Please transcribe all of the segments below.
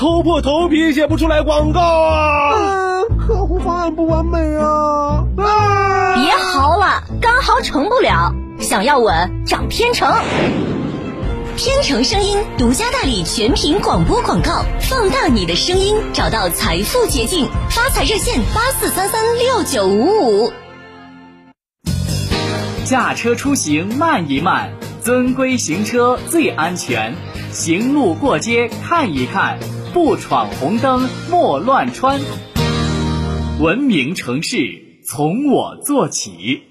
抠破头皮写不出来广告啊！啊，客户方案不完美啊！啊！别嚎了，刚嚎成不了，想要稳找天成。天成声音独家代理全屏广播广告，放大你的声音，找到财富捷径。发财热线八四三三六九五五。驾车出行慢一慢，遵规行车最安全。行路过街看一看，不闯红灯莫乱穿。文明城市从我做起。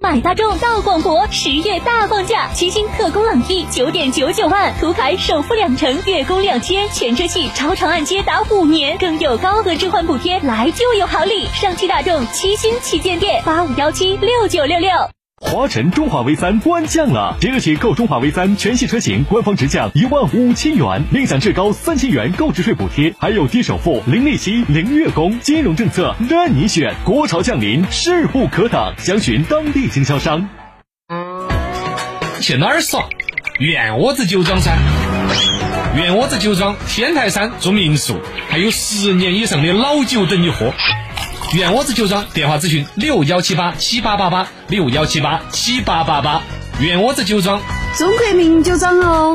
买大众到广博，十月大放价，七星特供朗逸九点九九万，途凯首付两成，月供两千，全车系超长按揭达五年，更有高额置换补贴，来就有好礼！上汽大众七星旗舰店八五幺七六九六六。华晨中华 V 三官降了，即日起购中华 V 三全系车型，官方直降一万五千元，另享至高三千元购置税补贴，还有低首付、零利息、零月供，金融政策任你选。国潮降临，势不可挡，详询当地经销商。去哪儿耍？院窝子酒庄噻！院窝子酒庄天台山做民宿，还有十年以上的老酒等你喝。圆窝子酒庄电话咨询六幺七八七八八八六幺七八七八八八。圆窝子酒庄，中国名酒庄哦。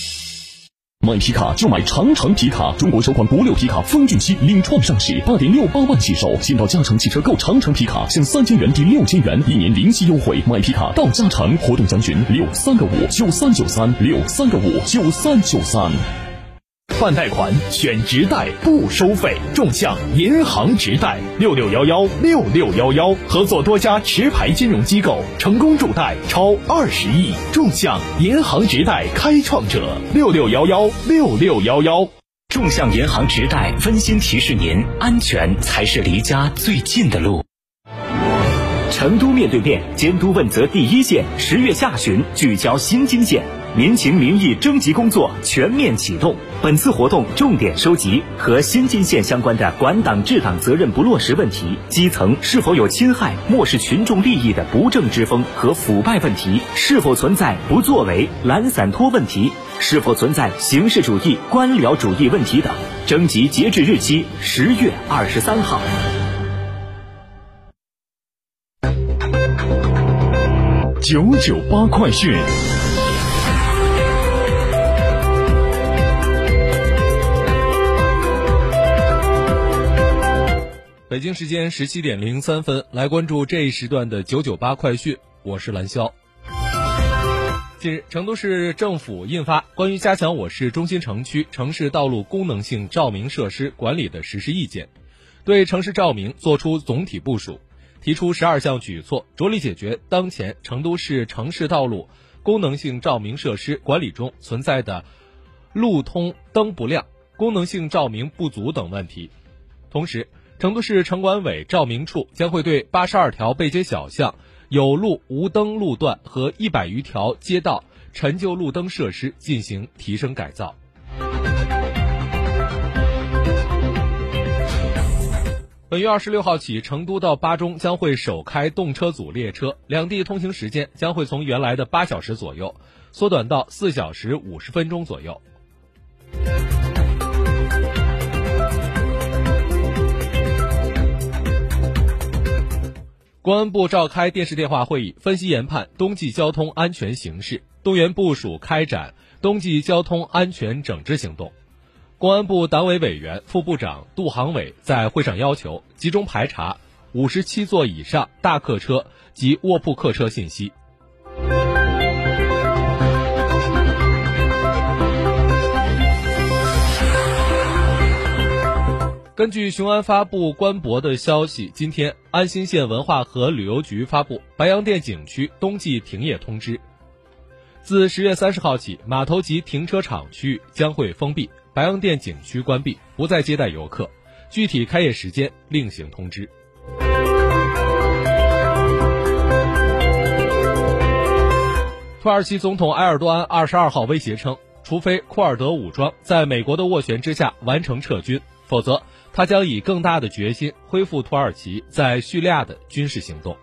买皮卡就买长城皮卡，中国首款国六皮卡风骏七领创上市，八点六八万起售。先到嘉诚汽车购长城皮卡，享三千元抵六千元，一年零息优惠。买皮卡到嘉诚，活动详询六三个五九三九三六三个五九三九三。办贷款选直贷不收费，众享银行直贷六六幺幺六六幺幺，合作多家持牌金融机构，成功助贷超二十亿。众享银行直贷开创者六六幺幺六六幺幺。众享银行直贷温馨提示您：安全才是离家最近的路。成都面对面，监督问责第一线，十月下旬聚焦新津县。民情民意征集工作全面启动。本次活动重点收集和新津县相关的管党治党责任不落实问题，基层是否有侵害、漠视群众利益的不正之风和腐败问题，是否存在不作为、懒散拖问题，是否存在形式主义、官僚主义问题等。征集截止日期十月二十三号。九九八快讯。北京时间十七点零三分，来关注这一时段的九九八快讯，我是蓝霄。近日，成都市政府印发《关于加强我市中心城区城市道路功能性照明设施管理的实施意见》，对城市照明作出总体部署，提出十二项举措，着力解决当前成都市城市道路功能性照明设施管理中存在的路通灯不亮、功能性照明不足等问题。同时，成都市城管委照明处将会对八十二条背街小巷、有路无灯路段和一百余条街道陈旧路灯设施进行提升改造。本月二十六号起，成都到巴中将会首开动车组列车，两地通行时间将会从原来的八小时左右缩短到四小时五十分钟左右。公安部召开电视电话会议，分析研判冬季交通安全形势，动员部署开展冬季交通安全整治行动。公安部党委委员、副部长杜航伟在会上要求，集中排查五十七座以上大客车及卧铺客车信息。根据雄安发布官博的消息，今天安新县文化和旅游局发布白洋淀景区冬季停业通知。自十月三十号起，码头及停车场区域将会封闭，白洋淀景区关闭，不再接待游客。具体开业时间另行通知。土耳其总统埃尔多安二十二号威胁称，除非库尔德武装在美国的斡旋之下完成撤军，否则他将以更大的决心恢复土耳其在叙利亚的军事行动。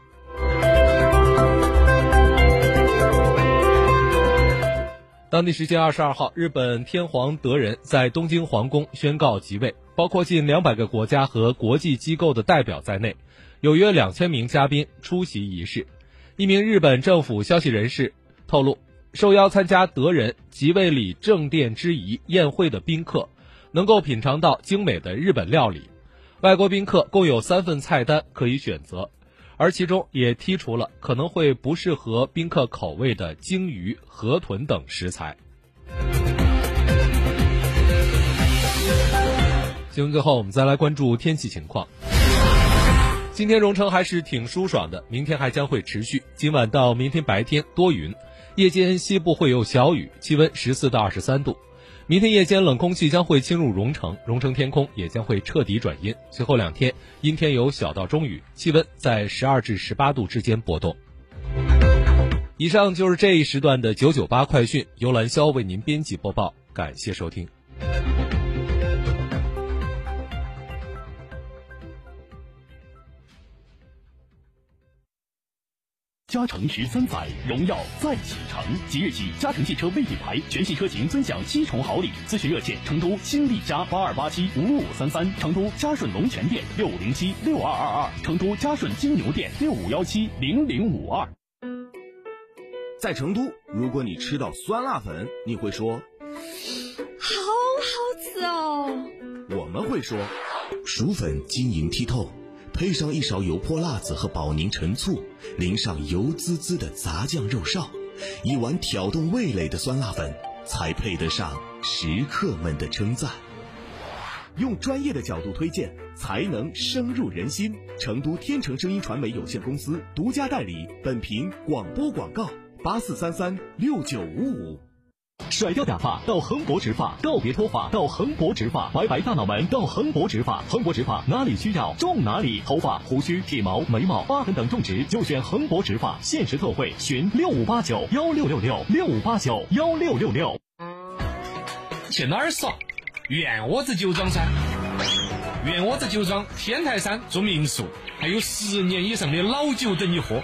当地时间二十二号，日本天皇德仁在东京皇宫宣告即位，包括近两百个国家和国际机构的代表在内，有约两千名嘉宾出席仪式。一名日本政府消息人士透露，受邀参加德仁即位礼正殿之仪宴会的宾客，能够品尝到精美的日本料理。外国宾客共有三份菜单可以选择。而其中也剔除了可能会不适合宾客口味的鲸鱼、河豚等食材。新闻最后，我们再来关注天气情况。今天蓉城还是挺舒爽的，明天还将会持续。今晚到明天白天多云，夜间西部会有小雨，气温十四到二十三度。明天夜间冷空气将会侵入蓉城，蓉城天空也将会彻底转阴。随后两天阴天有小到中雨，气温在十二至十八度之间波动。以上就是这一时段的九九八快讯，由兰霄为您编辑播报，感谢收听。嘉诚十三载，荣耀再启程。即日起，嘉诚汽车为品牌全系车型尊享七重好礼。咨询热线：成都新力嘉八二八七五五三三，成都嘉顺龙泉店六五零七六二二二，成都嘉顺金牛店六五幺七零零五二。在成都，如果你吃到酸辣粉，你会说：“好好吃哦。”我们会说：“薯粉晶莹剔透。”配上一勺油泼辣子和保宁陈醋，淋上油滋滋的杂酱肉臊，一碗挑动味蕾的酸辣粉，才配得上食客们的称赞。用专业的角度推荐，才能深入人心。成都天成声音传媒有限公司独家代理，本频广播广告：八四三三六九五五。甩掉假发到恒博植发，告别脱发到恒博植发，白白大脑门到恒博植发，恒博植发哪里需要种哪里，头发、胡须、体毛、眉毛、疤痕等种植就选恒博植发，限时特惠，询六五八九幺六六六六五八九幺六六六。去哪儿耍？院窝子酒庄噻！院窝子酒庄天台山住民宿，还有十年以上的老酒等你喝。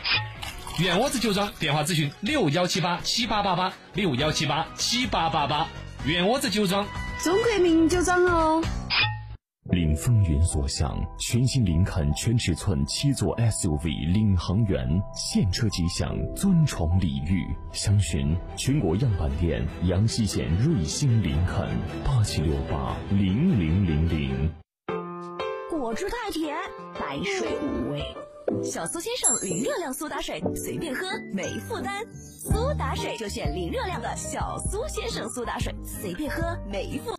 院窝子酒庄电话咨询六幺七八七八八八六幺七八七八八八。院窝子酒庄，中国名酒庄哦。领风云所向，全新林肯全尺寸七座 SUV 领航员，现车即享尊崇礼遇。详询全国样板店阳西县瑞星林肯八七六八零零零零。果汁太甜，白水无味。小苏先生零热量苏打水，随便喝没负担。苏打水就选零热量的小苏先生苏打水，随便喝没负。